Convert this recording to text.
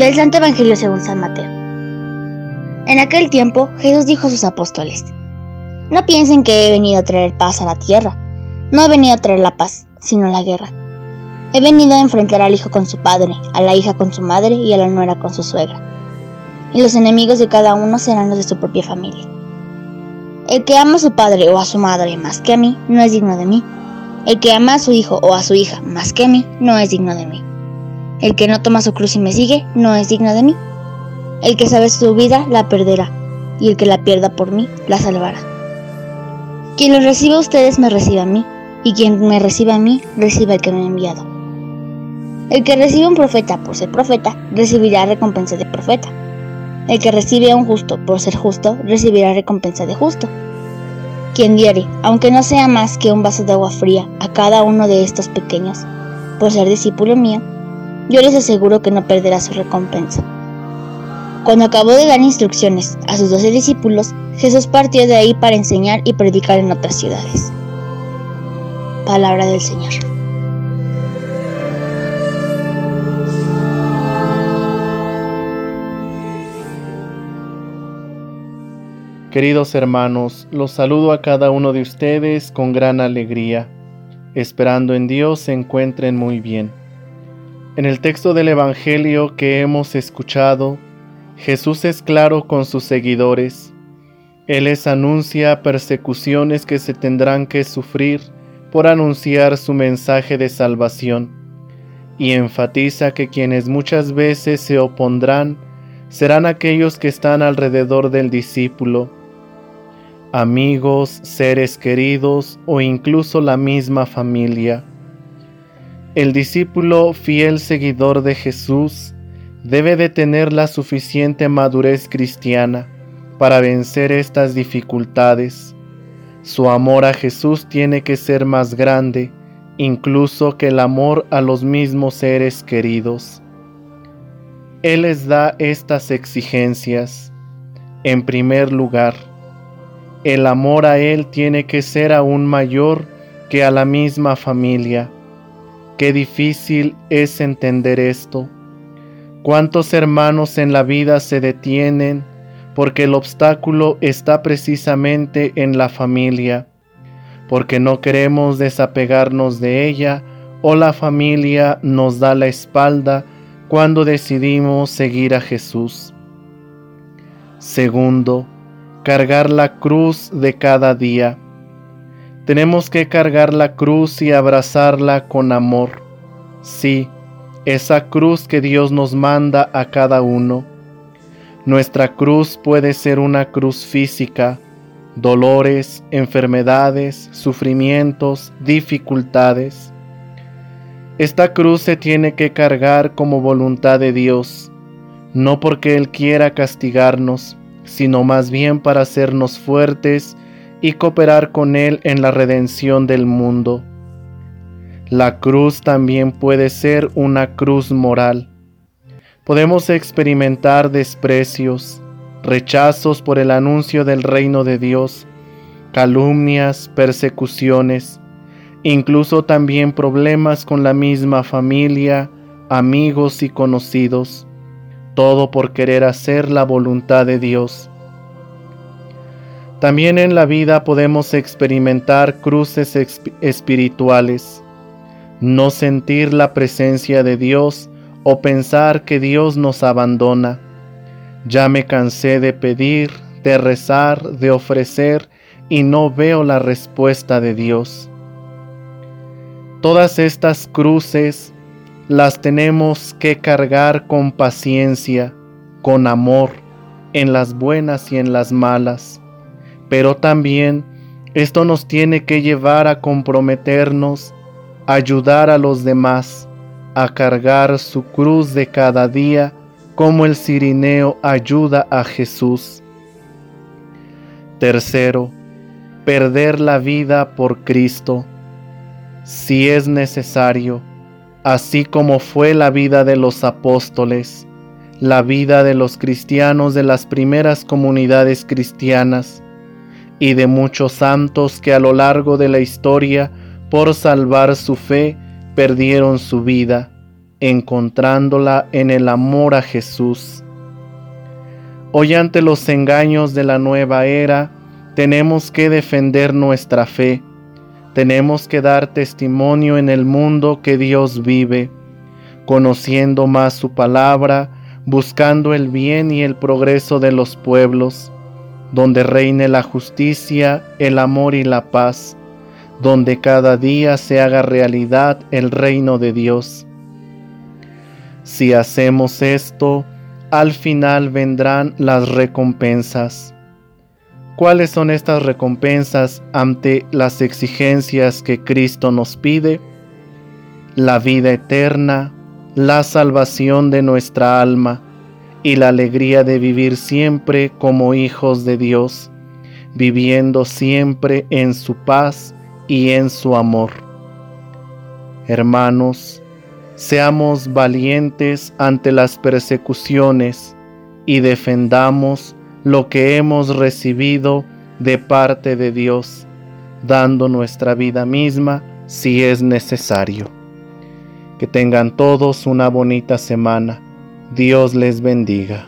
Del Santo Evangelio según San Mateo. En aquel tiempo Jesús dijo a sus apóstoles, No piensen que he venido a traer paz a la tierra. No he venido a traer la paz, sino la guerra. He venido a enfrentar al hijo con su padre, a la hija con su madre y a la nuera con su suegra. Y los enemigos de cada uno serán los de su propia familia. El que ama a su padre o a su madre más que a mí, no es digno de mí. El que ama a su hijo o a su hija más que a mí, no es digno de mí. El que no toma su cruz y me sigue no es digno de mí. El que sabe su vida la perderá, y el que la pierda por mí la salvará. Quien los reciba a ustedes me recibe a mí, y quien me reciba a mí recibe al que me ha enviado. El que recibe a un profeta por ser profeta recibirá recompensa de profeta. El que recibe a un justo por ser justo recibirá recompensa de justo. Quien diere, aunque no sea más que un vaso de agua fría, a cada uno de estos pequeños, por ser discípulo mío, yo les aseguro que no perderá su recompensa. Cuando acabó de dar instrucciones a sus doce discípulos, Jesús partió de ahí para enseñar y predicar en otras ciudades. Palabra del Señor. Queridos hermanos, los saludo a cada uno de ustedes con gran alegría, esperando en Dios se encuentren muy bien. En el texto del Evangelio que hemos escuchado, Jesús es claro con sus seguidores. Él les anuncia persecuciones que se tendrán que sufrir por anunciar su mensaje de salvación y enfatiza que quienes muchas veces se opondrán serán aquellos que están alrededor del discípulo, amigos, seres queridos o incluso la misma familia. El discípulo fiel seguidor de Jesús debe de tener la suficiente madurez cristiana para vencer estas dificultades. Su amor a Jesús tiene que ser más grande incluso que el amor a los mismos seres queridos. Él les da estas exigencias. En primer lugar, el amor a Él tiene que ser aún mayor que a la misma familia. Qué difícil es entender esto. ¿Cuántos hermanos en la vida se detienen porque el obstáculo está precisamente en la familia? Porque no queremos desapegarnos de ella o la familia nos da la espalda cuando decidimos seguir a Jesús. Segundo, cargar la cruz de cada día. Tenemos que cargar la cruz y abrazarla con amor. Sí, esa cruz que Dios nos manda a cada uno. Nuestra cruz puede ser una cruz física, dolores, enfermedades, sufrimientos, dificultades. Esta cruz se tiene que cargar como voluntad de Dios, no porque Él quiera castigarnos, sino más bien para hacernos fuertes y cooperar con Él en la redención del mundo. La cruz también puede ser una cruz moral. Podemos experimentar desprecios, rechazos por el anuncio del reino de Dios, calumnias, persecuciones, incluso también problemas con la misma familia, amigos y conocidos, todo por querer hacer la voluntad de Dios. También en la vida podemos experimentar cruces espirituales, no sentir la presencia de Dios o pensar que Dios nos abandona. Ya me cansé de pedir, de rezar, de ofrecer y no veo la respuesta de Dios. Todas estas cruces las tenemos que cargar con paciencia, con amor, en las buenas y en las malas pero también esto nos tiene que llevar a comprometernos, a ayudar a los demás, a cargar su cruz de cada día como el cirineo ayuda a Jesús. Tercero, perder la vida por Cristo, si es necesario, así como fue la vida de los apóstoles, la vida de los cristianos de las primeras comunidades cristianas, y de muchos santos que a lo largo de la historia, por salvar su fe, perdieron su vida. encontrándola en el amor a Jesús. Hoy ante los engaños de la nueva era, tenemos que defender nuestra fe, tenemos que dar testimonio en el mundo que Dios vive, conociendo más su palabra, buscando el bien y el progreso de los pueblos, donde reine la justicia, el amor y la paz, donde cada día se haga realidad el reino de Dios. Si hacemos esto, al final vendrán las recompensas. ¿Cuáles son estas recompensas ante las exigencias que Cristo nos pide? La vida eterna, la salvación de nuestra alma y la alegría de vivir siempre como hijos de Dios, viviendo siempre en su paz y en su amor. Hermanos, seamos valientes ante las persecuciones y defendamos lo que hemos recibido de parte de Dios, dando nuestra vida misma si es necesario. Que tengan todos una bonita semana. Dios les bendiga.